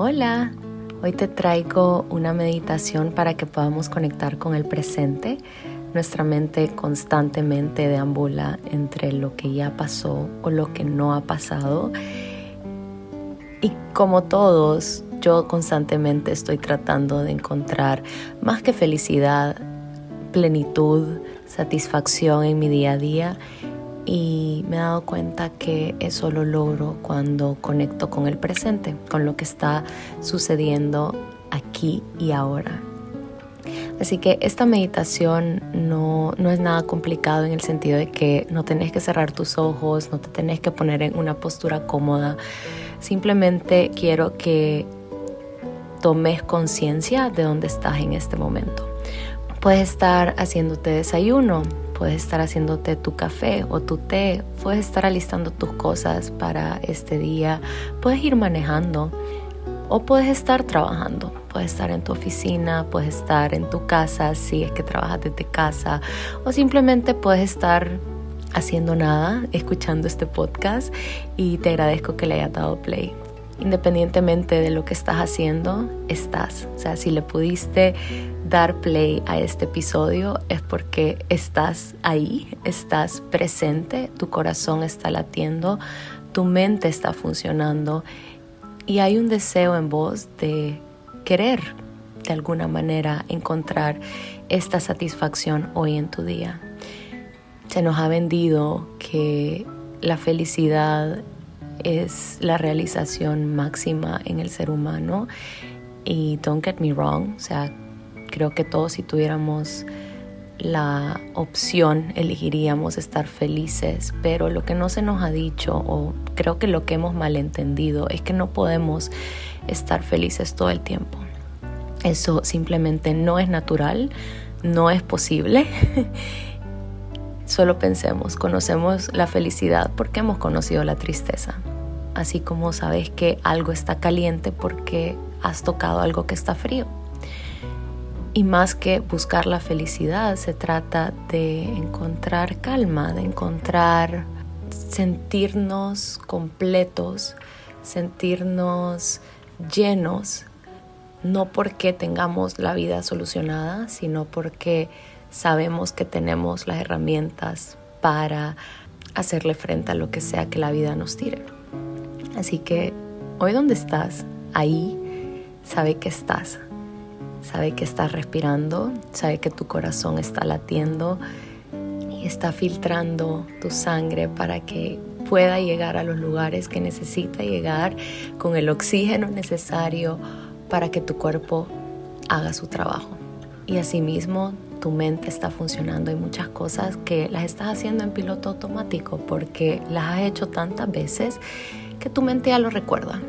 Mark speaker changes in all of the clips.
Speaker 1: Hola, hoy te traigo una meditación para que podamos conectar con el presente. Nuestra mente constantemente deambula entre lo que ya pasó o lo que no ha pasado. Y como todos, yo constantemente estoy tratando de encontrar más que felicidad, plenitud, satisfacción en mi día a día y me he dado cuenta que eso lo logro cuando conecto con el presente, con lo que está sucediendo aquí y ahora. Así que esta meditación no, no, es nada complicado en el sentido de que no tenés que cerrar tus ojos, no te tenés que poner en una postura cómoda. Simplemente quiero que tomes conciencia de dónde estás en este momento. Puedes estar haciéndote desayuno, puedes estar haciéndote tu café o tu té, puedes estar alistando tus cosas para este día, puedes ir manejando o puedes estar trabajando, puedes estar en tu oficina, puedes estar en tu casa si es que trabajas desde casa o simplemente puedes estar haciendo nada, escuchando este podcast y te agradezco que le hayas dado play independientemente de lo que estás haciendo, estás. O sea, si le pudiste dar play a este episodio es porque estás ahí, estás presente, tu corazón está latiendo, tu mente está funcionando y hay un deseo en vos de querer de alguna manera encontrar esta satisfacción hoy en tu día. Se nos ha vendido que la felicidad es la realización máxima en el ser humano. Y don't get me wrong, o sea, creo que todos si tuviéramos la opción elegiríamos estar felices, pero lo que no se nos ha dicho o creo que lo que hemos malentendido es que no podemos estar felices todo el tiempo. Eso simplemente no es natural, no es posible. Solo pensemos, conocemos la felicidad porque hemos conocido la tristeza así como sabes que algo está caliente porque has tocado algo que está frío. Y más que buscar la felicidad, se trata de encontrar calma, de encontrar sentirnos completos, sentirnos llenos, no porque tengamos la vida solucionada, sino porque sabemos que tenemos las herramientas para hacerle frente a lo que sea que la vida nos tire. Así que hoy donde estás, ahí, sabe que estás. Sabe que estás respirando, sabe que tu corazón está latiendo y está filtrando tu sangre para que pueda llegar a los lugares que necesita llegar con el oxígeno necesario para que tu cuerpo haga su trabajo. Y asimismo, tu mente está funcionando. Hay muchas cosas que las estás haciendo en piloto automático porque las has hecho tantas veces que tu mente ya lo recuerda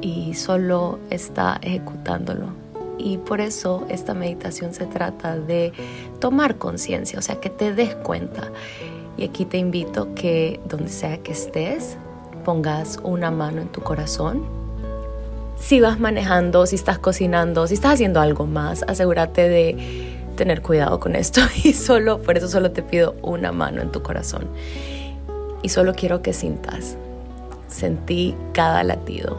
Speaker 1: y solo está ejecutándolo. Y por eso esta meditación se trata de tomar conciencia, o sea, que te des cuenta. Y aquí te invito que donde sea que estés, pongas una mano en tu corazón. Si vas manejando, si estás cocinando, si estás haciendo algo más, asegúrate de tener cuidado con esto y solo, por eso solo te pido una mano en tu corazón. Y solo quiero que sintas Sentí cada latido.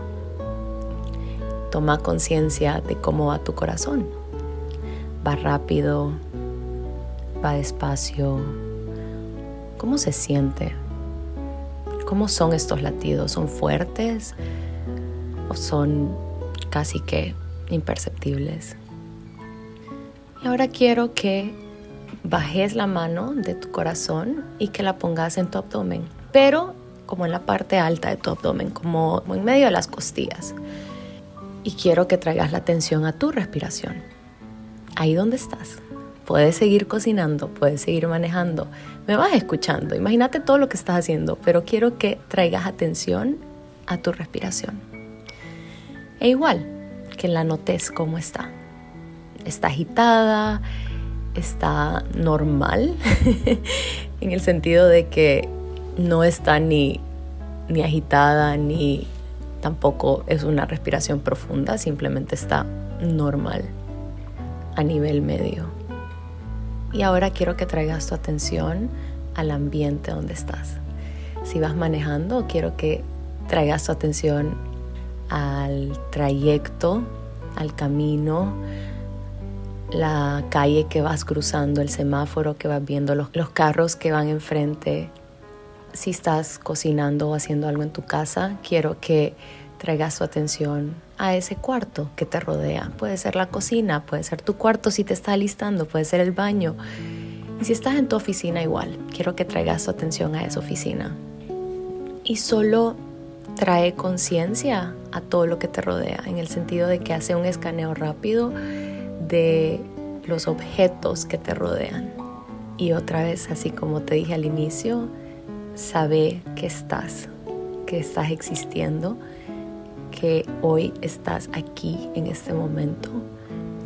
Speaker 1: Toma conciencia de cómo va tu corazón. Va rápido, va despacio. ¿Cómo se siente? ¿Cómo son estos latidos? ¿Son fuertes o son casi que imperceptibles? Y ahora quiero que bajes la mano de tu corazón y que la pongas en tu abdomen, pero como en la parte alta de tu abdomen, como, en medio de las costillas. Y quiero que traigas la atención a tu respiración. Ahí donde estás. Puedes seguir cocinando, puedes seguir manejando. Me vas escuchando. Imagínate todo lo que estás haciendo, pero quiero que traigas atención a tu respiración. E igual, que la notes cómo está. Está agitada, está normal, en el sentido de que no está ni, ni agitada ni tampoco es una respiración profunda, simplemente está normal a nivel medio. Y ahora quiero que traigas tu atención al ambiente donde estás. Si vas manejando, quiero que traigas tu atención al trayecto, al camino, la calle que vas cruzando, el semáforo que vas viendo, los, los carros que van enfrente. Si estás cocinando o haciendo algo en tu casa, quiero que traigas tu atención a ese cuarto que te rodea. Puede ser la cocina, puede ser tu cuarto si te está alistando, puede ser el baño. Y si estás en tu oficina igual, quiero que traigas tu atención a esa oficina. Y solo trae conciencia a todo lo que te rodea, en el sentido de que hace un escaneo rápido de los objetos que te rodean. Y otra vez, así como te dije al inicio, sabe que estás, que estás existiendo, que hoy estás aquí en este momento,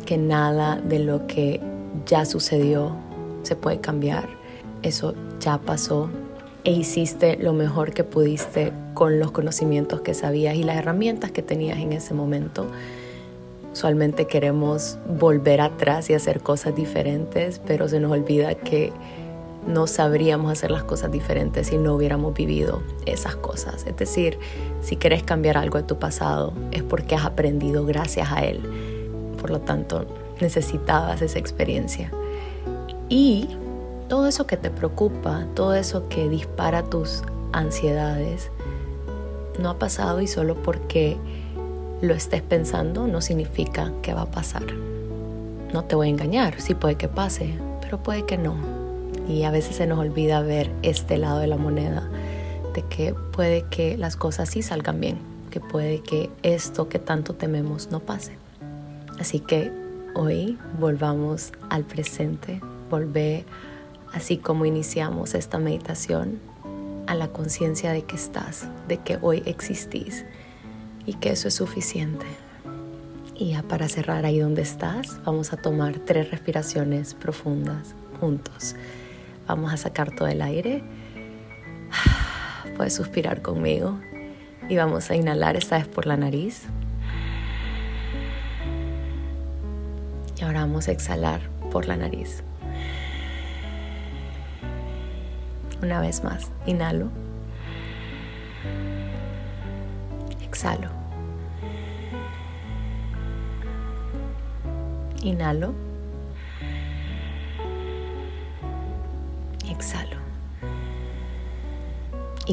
Speaker 1: que nada de lo que ya sucedió se puede cambiar. Eso ya pasó e hiciste lo mejor que pudiste con los conocimientos que sabías y las herramientas que tenías en ese momento. Usualmente queremos volver atrás y hacer cosas diferentes, pero se nos olvida que no sabríamos hacer las cosas diferentes si no hubiéramos vivido esas cosas. Es decir, si quieres cambiar algo de tu pasado es porque has aprendido gracias a él. Por lo tanto, necesitabas esa experiencia. Y todo eso que te preocupa, todo eso que dispara tus ansiedades, no ha pasado y solo porque lo estés pensando no significa que va a pasar. No te voy a engañar, sí puede que pase, pero puede que no. Y a veces se nos olvida ver este lado de la moneda, de que puede que las cosas sí salgan bien, que puede que esto que tanto tememos no pase. Así que hoy volvamos al presente, volver así como iniciamos esta meditación a la conciencia de que estás, de que hoy existís y que eso es suficiente. Y ya para cerrar ahí donde estás, vamos a tomar tres respiraciones profundas juntos. Vamos a sacar todo el aire. Puedes suspirar conmigo y vamos a inhalar esta vez por la nariz. Y ahora vamos a exhalar por la nariz. Una vez más, inhalo. Exhalo. Inhalo.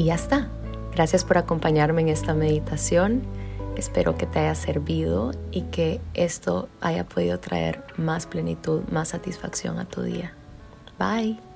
Speaker 1: Y ya está. Gracias por acompañarme en esta meditación. Espero que te haya servido y que esto haya podido traer más plenitud, más satisfacción a tu día. Bye.